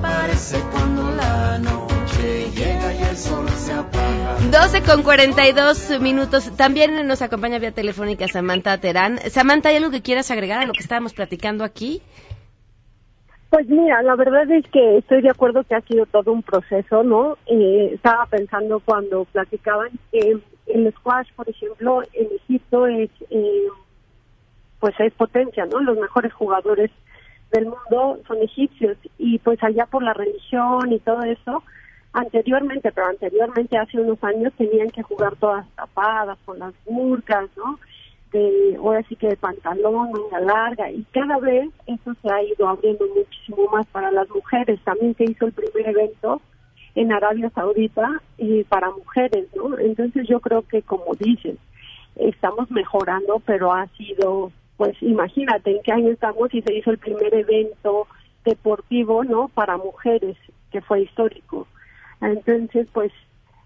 Speaker 14: que aparece cuando la noche llega y el sol se apaga.
Speaker 1: 12 con 42 minutos. También nos acompaña vía telefónica Samantha Terán. Samantha, ¿hay algo que quieras agregar a lo que estábamos platicando aquí?
Speaker 13: Pues mira, la verdad es que estoy de acuerdo que ha sido todo un proceso, ¿no? Eh, estaba pensando cuando platicaban que el squash, por ejemplo, en Egipto es, eh, pues es potencia, ¿no? Los mejores jugadores del mundo son egipcios y pues allá por la religión y todo eso, anteriormente, pero anteriormente hace unos años tenían que jugar todas tapadas con las burcas, ¿no? de ahora sí que de pantalón, manga larga y cada vez eso se ha ido abriendo muchísimo más para las mujeres. También se hizo el primer evento en Arabia Saudita eh, para mujeres, ¿no? Entonces yo creo que como dices, estamos mejorando, pero ha sido, pues imagínate en qué año estamos y se hizo el primer evento deportivo, ¿no? Para mujeres, que fue histórico. Entonces, pues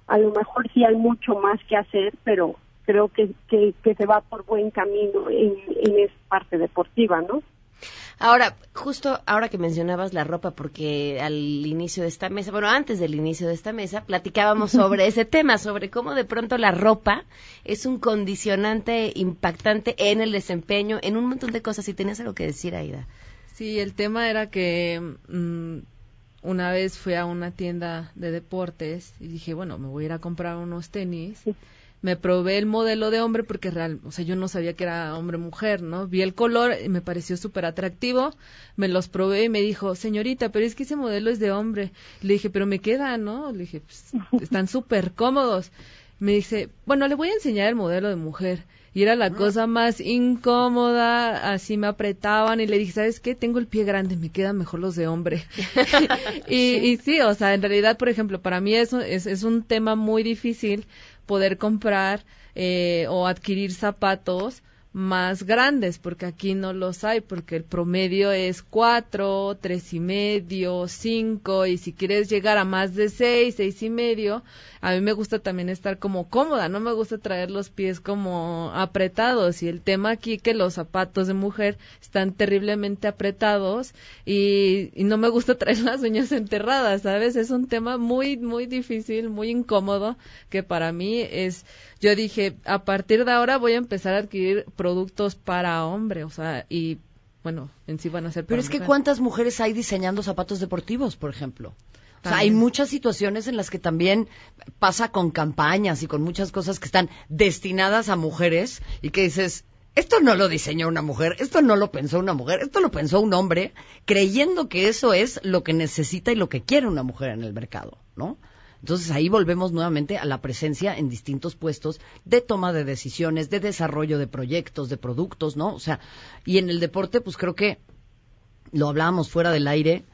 Speaker 13: a lo mejor sí hay mucho más que hacer, pero creo que, que, se va por buen camino en, en esa parte deportiva, ¿no?
Speaker 1: Ahora, justo ahora que mencionabas la ropa, porque al inicio de esta mesa, bueno, antes del inicio de esta mesa, platicábamos *laughs* sobre ese tema, sobre cómo de pronto la ropa es un condicionante impactante en el desempeño, en un montón de cosas. Y tenías algo que decir, Aida.
Speaker 5: Sí, el tema era que mm, una vez fui a una tienda de deportes y dije, bueno, me voy a ir a comprar unos tenis. Me probé el modelo de hombre porque real, o sea, yo no sabía que era hombre mujer, ¿no? Vi el color y me pareció súper atractivo. Me los probé y me dijo, señorita, pero es que ese modelo es de hombre. Le dije, pero me queda, ¿no? Le dije, pues, *laughs* están súper cómodos. Me dice, bueno, le voy a enseñar el modelo de mujer. Y era la cosa más incómoda, así me apretaban y le dije, ¿sabes qué? Tengo el pie grande, me quedan mejor los de hombre. *laughs* *laughs* y, y sí, o sea, en realidad, por ejemplo, para mí eso es, es un tema muy difícil poder comprar eh, o adquirir zapatos más grandes, porque aquí no los hay, porque el promedio es cuatro, tres y medio, cinco, y si quieres llegar a más de seis, seis y medio, a mí me gusta también estar como cómoda, no me gusta traer los pies como apretados, y el tema aquí que los zapatos de mujer están terriblemente apretados, y, no me gusta *laughs* traer las uñas enterradas, ¿sabes? Es un tema muy, muy difícil, muy incómodo, que para mí es, yo dije, a partir de ahora voy a empezar a adquirir productos para hombre, o sea, y bueno, en sí van a ser
Speaker 2: Pero es que. ¿cuántas mujeres hay diseñando zapatos deportivos, por ejemplo? O sea, hay muchas situaciones en las que también pasa con campañas y con muchas cosas que están destinadas a mujeres y que dices, esto no lo diseñó una mujer, esto no lo pensó una mujer, esto lo pensó un hombre, creyendo que eso es lo que necesita y lo que quiere una mujer en el mercado, ¿no? Entonces ahí volvemos nuevamente a la presencia en distintos puestos de toma de decisiones, de desarrollo de proyectos, de productos, ¿no? O sea, y en el deporte, pues creo que lo hablábamos fuera del aire,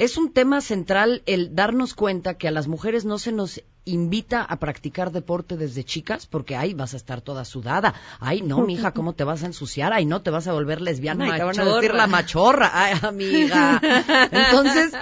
Speaker 2: es un tema central el darnos cuenta que a las mujeres no se nos invita a practicar deporte desde chicas porque ahí vas a estar toda sudada. Ay, no, mija, ¿cómo te vas a ensuciar? Ay, no, te vas a volver lesbiana y te van a decir la machorra. Ay, amiga. *laughs* Entonces,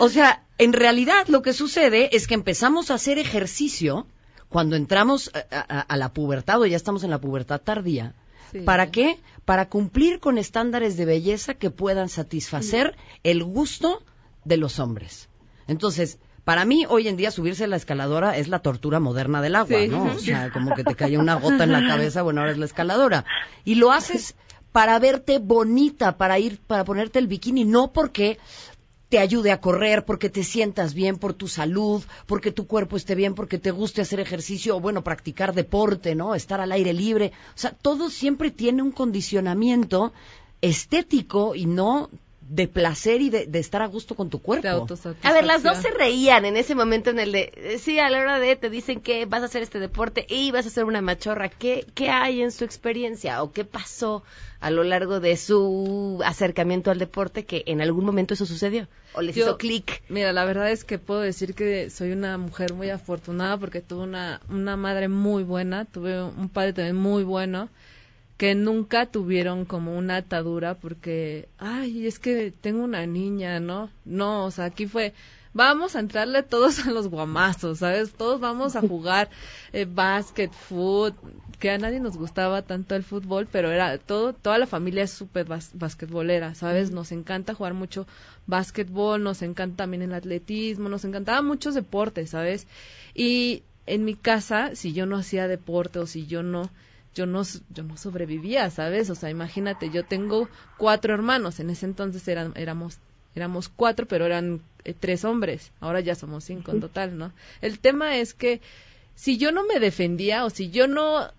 Speaker 2: o sea, en realidad lo que sucede es que empezamos a hacer ejercicio cuando entramos a, a- a la pubertad o ya estamos en la pubertad tardía.
Speaker 5: Sí.
Speaker 2: ¿Para qué? Para cumplir con estándares de belleza que puedan satisfacer el gusto de los hombres. Entonces, para mí, hoy en día, subirse a la escaladora es la tortura moderna del agua,
Speaker 5: Sí.
Speaker 2: ¿no? O sea, *laughs* como que te cae una gota en la cabeza, bueno, ahora es la escaladora. Y lo haces para verte bonita, para ir, para ponerte el bikini, no porque te ayude a correr, porque te sientas bien por tu salud, porque tu cuerpo esté bien, porque te guste hacer ejercicio o bueno, practicar deporte, ¿no? Estar al aire libre. O sea, todo siempre tiene un condicionamiento estético y no de placer y de, de estar a gusto con tu cuerpo.
Speaker 1: A ver, las dos se reían en ese momento en el de, eh, sí, a la hora de te dicen que vas a hacer este deporte y vas a ser una machorra. ¿Qué, qué hay en su experiencia o qué pasó a lo largo de su acercamiento al deporte que en algún momento eso sucedió? ¿O les
Speaker 5: Yo-
Speaker 1: hizo clic?
Speaker 5: Mira, la verdad es que puedo decir que soy una mujer muy afortunada porque tuve una, una madre muy buena, tuve un padre también muy bueno, que nunca tuvieron como una atadura porque, ay, es que tengo una niña, ¿no? No, o sea, aquí fue, vamos a entrarle todos a los guamazos, ¿sabes? Todos vamos a *laughs* jugar eh, básquet, fútbol, que a nadie nos gustaba tanto el fútbol, pero era todo, toda la familia es súper bas- basquetbolera, ¿sabes? Nos encanta jugar mucho básquetbol, nos encanta también el atletismo, nos encantaban muchos deportes, ¿sabes? Y en mi casa, si yo no hacía deporte o si yo no, yo no, yo no sobrevivía, ¿sabes? O sea, imagínate, yo tengo cuatro hermanos, en ese entonces eran, éramos, éramos cuatro, pero eran eh, tres hombres, ahora ya somos cinco en total, ¿no? El tema es que si yo no me defendía o si yo no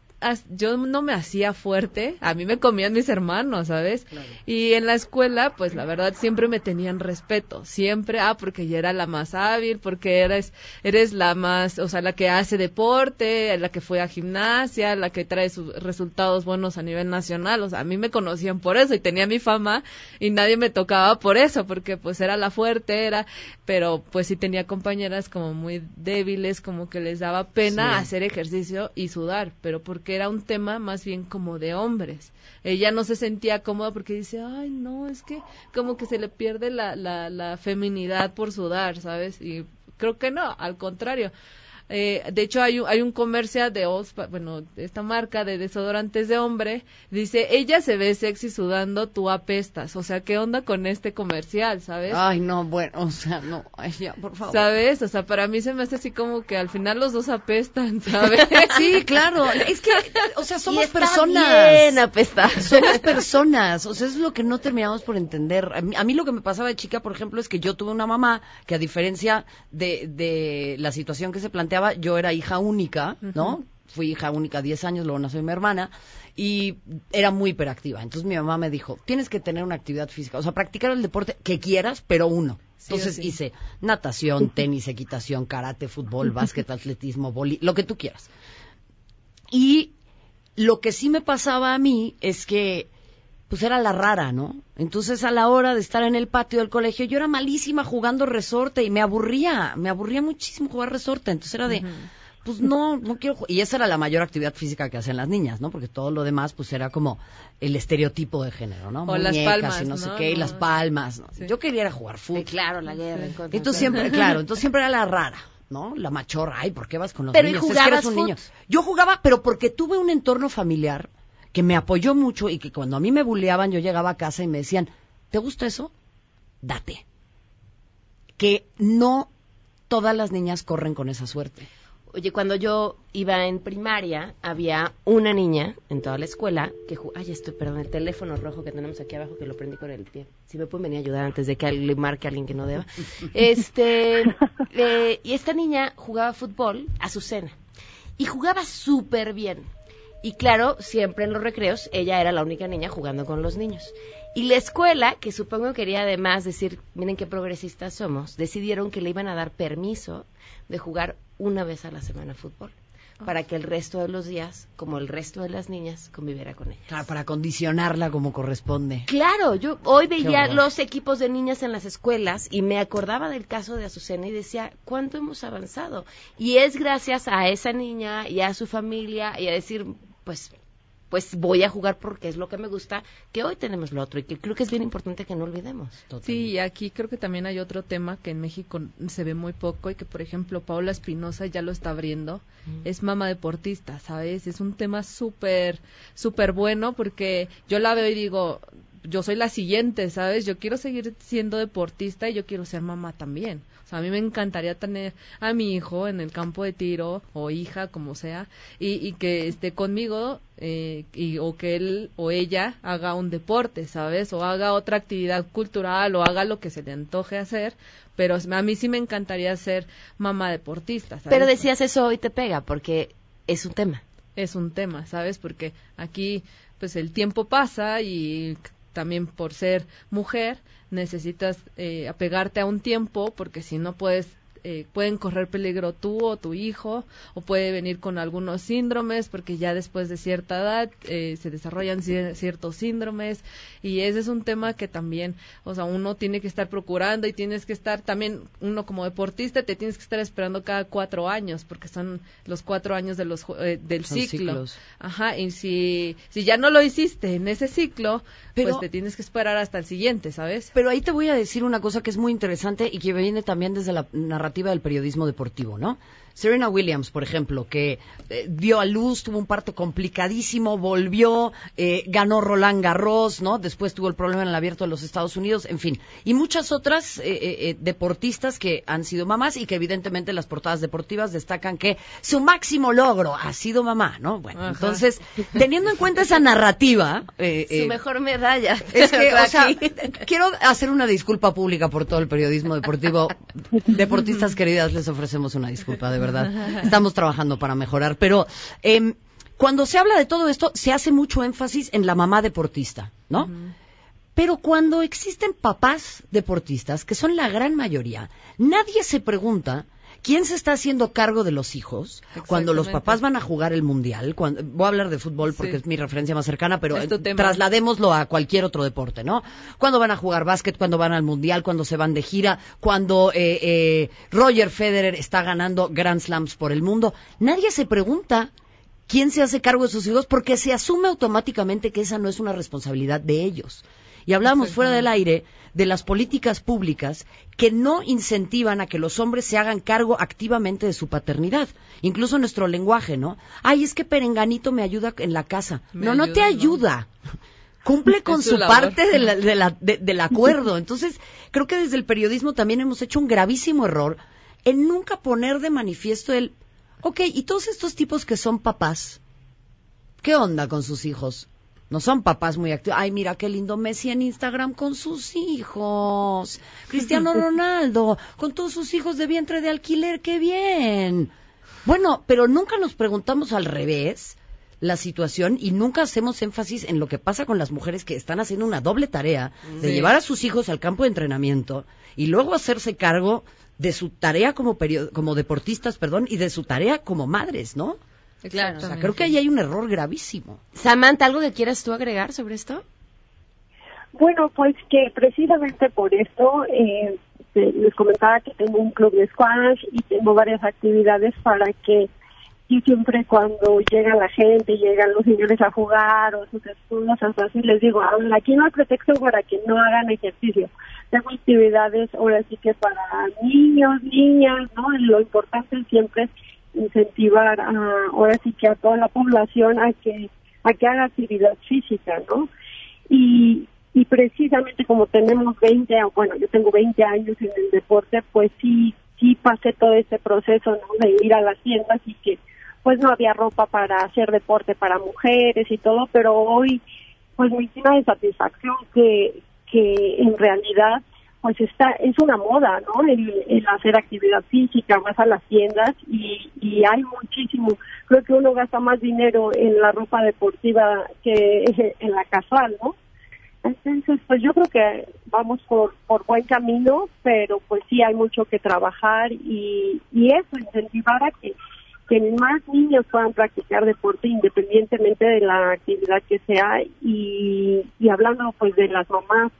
Speaker 5: yo no me hacía fuerte, a mí me comían mis hermanos, ¿sabes? Y en la escuela, pues la verdad siempre me tenían respeto, siempre, ah, porque ya era la más hábil, porque eres eres la más, o sea, la que hace deporte, la que fue a gimnasia, la que trae sus resultados buenos a nivel nacional, o sea, a mí me conocían por eso y tenía mi fama y nadie me tocaba por eso, porque pues era la fuerte, era, pero pues sí tenía compañeras como muy débiles, como que les daba pena
Speaker 15: Sí.
Speaker 5: hacer ejercicio y sudar, pero porque era un tema más bien como de hombres. Ella no se sentía cómoda porque dice, ay, no, es que como que se le pierde la, la, la feminidad por sudar, ¿sabes? Y creo que no, al contrario. Eh, de hecho, hay un, hay un comercial de Ospa, bueno, esta marca de desodorantes de hombre, dice, ella se ve sexy sudando, tú apestas. O sea, ¿qué onda con este comercial, sabes?
Speaker 2: Ay, no, bueno, o sea, no, ay, ya, por favor.
Speaker 5: ¿Sabes? O sea, para mí se me hace así como que al final los dos apestan, ¿sabes? *laughs*
Speaker 2: Sí, claro. Es que, o sea, somos
Speaker 1: está
Speaker 2: personas.
Speaker 1: bien apestar.
Speaker 2: Somos personas. O sea, es lo que no terminamos por entender. A mí, a mí lo que me pasaba de chica, por ejemplo, es que yo tuve una mamá que a diferencia de, de la situación que se planteaba, yo era hija única, ¿no? Fui hija única 10 años, luego nació mi hermana y era muy hiperactiva. Entonces mi mamá me dijo, tienes que tener una actividad física, o sea, practicar el deporte que quieras, pero uno.
Speaker 5: Sí
Speaker 2: Entonces
Speaker 5: sí.
Speaker 2: hice natación, tenis, equitación, karate, fútbol, *laughs* básquet, atletismo, boli, lo que tú quieras. Y lo que sí me pasaba a mí es que, pues era la rara, ¿no? Entonces a la hora de estar en el patio del colegio, yo era malísima jugando resorte y me aburría, me aburría muchísimo jugar resorte. Entonces era de, pues no, no quiero jugar. Y esa era la mayor actividad física que hacen las niñas, ¿no? Porque todo lo demás, pues era como el estereotipo de género, ¿no?
Speaker 5: O las palmas,
Speaker 2: y no sé
Speaker 5: ¿no?
Speaker 2: qué, y las palmas, ¿no? Yo quería era jugar fútbol.
Speaker 1: claro, la guerra.
Speaker 2: Entonces siempre, claro, entonces siempre era la rara, ¿no? La machorra, ay, ¿por qué vas con los
Speaker 1: Pero, ¿y
Speaker 2: niños? Es que eres
Speaker 1: jugabas
Speaker 2: un
Speaker 1: fut?
Speaker 2: niño. Yo jugaba, pero porque tuve un entorno familiar que me apoyó mucho y que cuando a mí me buleaban yo llegaba a casa y me decían, ¿te gusta eso? Date. Que no todas las niñas corren con esa suerte.
Speaker 1: Oye, cuando yo iba en primaria, había una niña en toda la escuela que jugaba... Ay, estoy, perdón, el teléfono rojo que tenemos aquí abajo, que lo prendí con el pie. Si me pueden venir a ayudar antes de que le marque a alguien que no deba. *laughs* Este, eh, y esta niña jugaba fútbol, Azucena, y jugaba súper bien. Y claro, siempre en los recreos, ella era la única niña jugando con los niños. Y la escuela, que supongo quería además decir, miren qué progresistas somos, decidieron que le iban a dar permiso de jugar una vez a la semana fútbol, para que el resto de los días, como el resto de las niñas, conviviera con ella.
Speaker 2: Claro, para condicionarla como corresponde.
Speaker 1: Claro, yo hoy veía los equipos de niñas en las escuelas y me acordaba del caso de Azucena y decía, ¿cuánto hemos avanzado? Y es gracias a esa niña y a su familia y a decir, pues pues voy a jugar porque es lo que me gusta, que hoy tenemos lo otro y que creo que es bien importante que no olvidemos.
Speaker 5: Sí, y aquí creo que también hay otro tema que en México se ve muy poco y que, por ejemplo, Paula Espinosa ya lo está abriendo. Es mamá deportista, ¿sabes? Es un tema súper, súper bueno porque yo la veo y digo, yo soy la siguiente, ¿sabes? Yo quiero seguir siendo deportista y yo quiero ser mamá también. A mí me encantaría tener a mi hijo en el campo de tiro o hija, como sea, y, y que esté conmigo eh, y, o que él o ella haga un deporte, ¿sabes? O haga otra actividad cultural o haga lo que se le antoje hacer. Pero a mí sí me encantaría ser mamá deportista, ¿sabes?
Speaker 1: Pero decías eso hoy te pega porque es un tema.
Speaker 5: es un tema, ¿sabes? Porque aquí, pues el tiempo pasa y también por ser mujer necesitas eh, apegarte a un tiempo porque si no puedes eh, pueden correr peligro tú o tu hijo o puede venir con algunos síndromes porque ya después de cierta edad eh, se desarrollan cier- ciertos síndromes y ese es un tema que también o sea uno tiene que estar procurando y tienes que estar también uno como deportista te tienes que estar esperando cada cuatro años porque son los cuatro años de los eh, del
Speaker 2: Son
Speaker 5: ciclo
Speaker 2: ciclos.
Speaker 5: ajá y si si ya no lo hiciste en ese ciclo
Speaker 2: Pero-
Speaker 5: pues te tienes que esperar hasta el siguiente sabes
Speaker 2: Pero ahí te voy a decir una cosa que es muy interesante y que viene también desde la narrativa del periodismo deportivo, ¿no? Serena Williams, por ejemplo, que eh, dio a luz, tuvo un parto complicadísimo, volvió, eh, ganó Roland Garros, ¿no? Después tuvo el problema en el abierto de los Estados Unidos, en fin. Y muchas otras eh, eh, eh, deportistas que han sido mamás y que evidentemente las portadas deportivas destacan que su máximo logro ha sido mamá, ¿no? Bueno,
Speaker 1: Ajá.
Speaker 2: entonces, teniendo en cuenta esa narrativa... eh,
Speaker 1: Su mejor medalla.
Speaker 2: es que, *laughs* o sea, quiero hacer una disculpa pública por todo el periodismo deportivo. *laughs* Deportistas queridas, les ofrecemos una disculpa, de verdad. Estamos trabajando para mejorar. Pero em, cuando se habla de todo esto, se hace mucho énfasis en la mamá deportista, ¿no? Pero cuando existen papás deportistas, que son la gran mayoría, nadie se pregunta quién se está haciendo cargo de los hijos cuando los papás van a jugar el mundial. Cuando, voy a hablar de fútbol porque
Speaker 5: Sí.
Speaker 2: es mi referencia más cercana, pero eh, trasladémoslo a cualquier otro deporte, ¿no? Cuando van a jugar básquet, cuando van al mundial, cuando se van de gira, cuando eh, eh, Roger Federer está ganando Grand Slams por el mundo, nadie se pregunta quién se hace cargo de sus hijos porque se asume automáticamente que esa no es una responsabilidad de ellos. Y hablamos fuera del aire de las políticas públicas que no incentivan a que los hombres se hagan cargo activamente de su paternidad. Incluso nuestro lenguaje, ¿no? Ay, es que Perenganito me ayuda en la casa.
Speaker 5: Me
Speaker 2: no, no te
Speaker 5: ayuda, no.
Speaker 2: Cumple con *laughs*
Speaker 5: Es su
Speaker 2: parte de la- de la- de- del *laughs* acuerdo. Entonces, creo que desde el periodismo también hemos hecho un gravísimo error en nunca poner de manifiesto el, ok, y todos estos tipos que son papás, ¿qué onda con sus hijos? No son papás muy activos. Ay, mira qué lindo Messi en Instagram con sus hijos. *laughs* Cristiano Ronaldo con todos sus hijos de vientre de alquiler, qué bien. Bueno, pero nunca nos preguntamos al revés la situación y nunca hacemos énfasis en lo que pasa con las mujeres que están haciendo una doble tarea de
Speaker 5: Sí.
Speaker 2: llevar a sus hijos al campo de entrenamiento y luego hacerse cargo de su tarea como como deportistas, perdón, y de su tarea como madres, ¿no?
Speaker 1: Claro.
Speaker 2: O sea, creo que ahí hay un error gravísimo.
Speaker 1: Samantha, ¿algo que quieras tú agregar sobre esto?
Speaker 13: Bueno, pues que precisamente por esto eh, les comentaba que tengo un club de squash y tengo varias actividades para que y siempre cuando llega la gente, llegan los señores a jugar o sus esposas, así les digo, aquí no hay pretexto para que no hagan ejercicio. Tengo actividades ahora sí que para niños, niñas, ¿no? Lo importante siempre es incentivar a, ahora sí que a toda la población a que a que haga actividad física, ¿no? Y, y precisamente como tenemos 20, o bueno, yo tengo 20 años en el deporte, pues sí, sí pasé todo ese proceso ¿no? de ir a las tiendas y que pues no había ropa para hacer deporte para mujeres y todo, pero hoy pues me llena de satisfacción que, que en realidad pues está es una moda, ¿no? El, hacer actividad física, vas a las tiendas y, y hay muchísimo. Creo que uno gasta más dinero en la ropa deportiva que *laughs* en la casual, ¿no? Entonces, pues yo creo que vamos por, por buen camino, pero pues sí hay mucho que trabajar y, y eso, incentivar a que, que más niños puedan practicar deporte independientemente de la actividad que sea y, y hablando pues de las mamás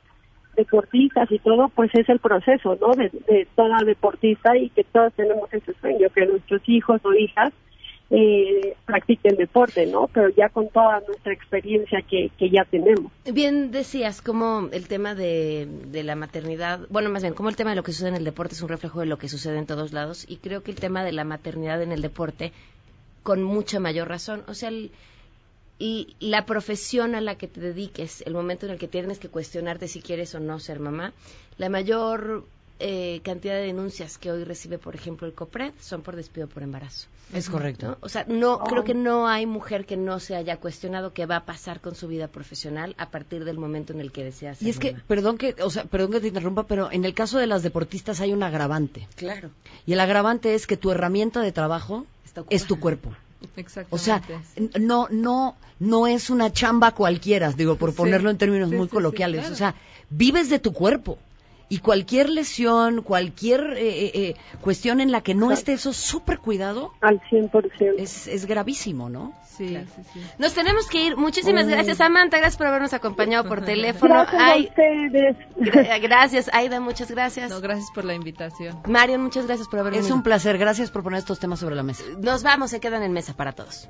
Speaker 13: deportistas y todo, pues es el proceso, ¿no? De, toda deportista y que todos tenemos ese sueño, que nuestros hijos o hijas eh, practiquen deporte, ¿no? Pero ya con toda nuestra experiencia que, que ya tenemos.
Speaker 1: Bien decías como el tema de, de la maternidad, bueno, más bien, como el tema de lo que sucede en el deporte es un reflejo de lo que sucede en todos lados y creo que el tema de la maternidad en el deporte con mucha mayor razón, o sea, el, y la profesión a la que te dediques, el momento en el que tienes que cuestionarte si quieres o no ser mamá, la mayor eh, cantidad de denuncias que hoy recibe, por ejemplo, el COPRED son por despido por embarazo.
Speaker 2: Es correcto.
Speaker 1: ¿no? O sea, no creo que no hay mujer que no se haya cuestionado qué va a pasar con su vida profesional a partir del momento en el que desea ser
Speaker 2: Y es que, perdón que, o sea, perdón que te interrumpa, pero en el caso de las deportistas hay un agravante.
Speaker 1: Claro.
Speaker 2: Y el agravante es que tu herramienta de trabajo es tu cuerpo. O sea, no, no, no es una chamba cualquiera, digo, por
Speaker 5: Sí,
Speaker 2: ponerlo en términos
Speaker 5: sí,
Speaker 2: muy
Speaker 5: sí,
Speaker 2: coloquiales.
Speaker 5: claro.
Speaker 2: O sea, vives de tu cuerpo. Y cualquier lesión, cualquier eh, eh, eh, cuestión en la que no esté eso súper cuidado,
Speaker 13: al 100%.
Speaker 2: Es, es gravísimo, ¿no?
Speaker 5: Sí, sí, sí.
Speaker 1: Nos tenemos que ir. Muchísimas gracias, Samantha. Gracias por habernos acompañado por teléfono.
Speaker 13: Gracias a
Speaker 1: Ay,
Speaker 13: ustedes.
Speaker 1: gra- gracias, Aida, muchas gracias.
Speaker 5: No, gracias por la invitación.
Speaker 1: Marion, muchas gracias por haber
Speaker 2: Es un placer. Gracias por poner estos temas sobre la mesa.
Speaker 1: Nos vamos, se quedan en mesa para todos.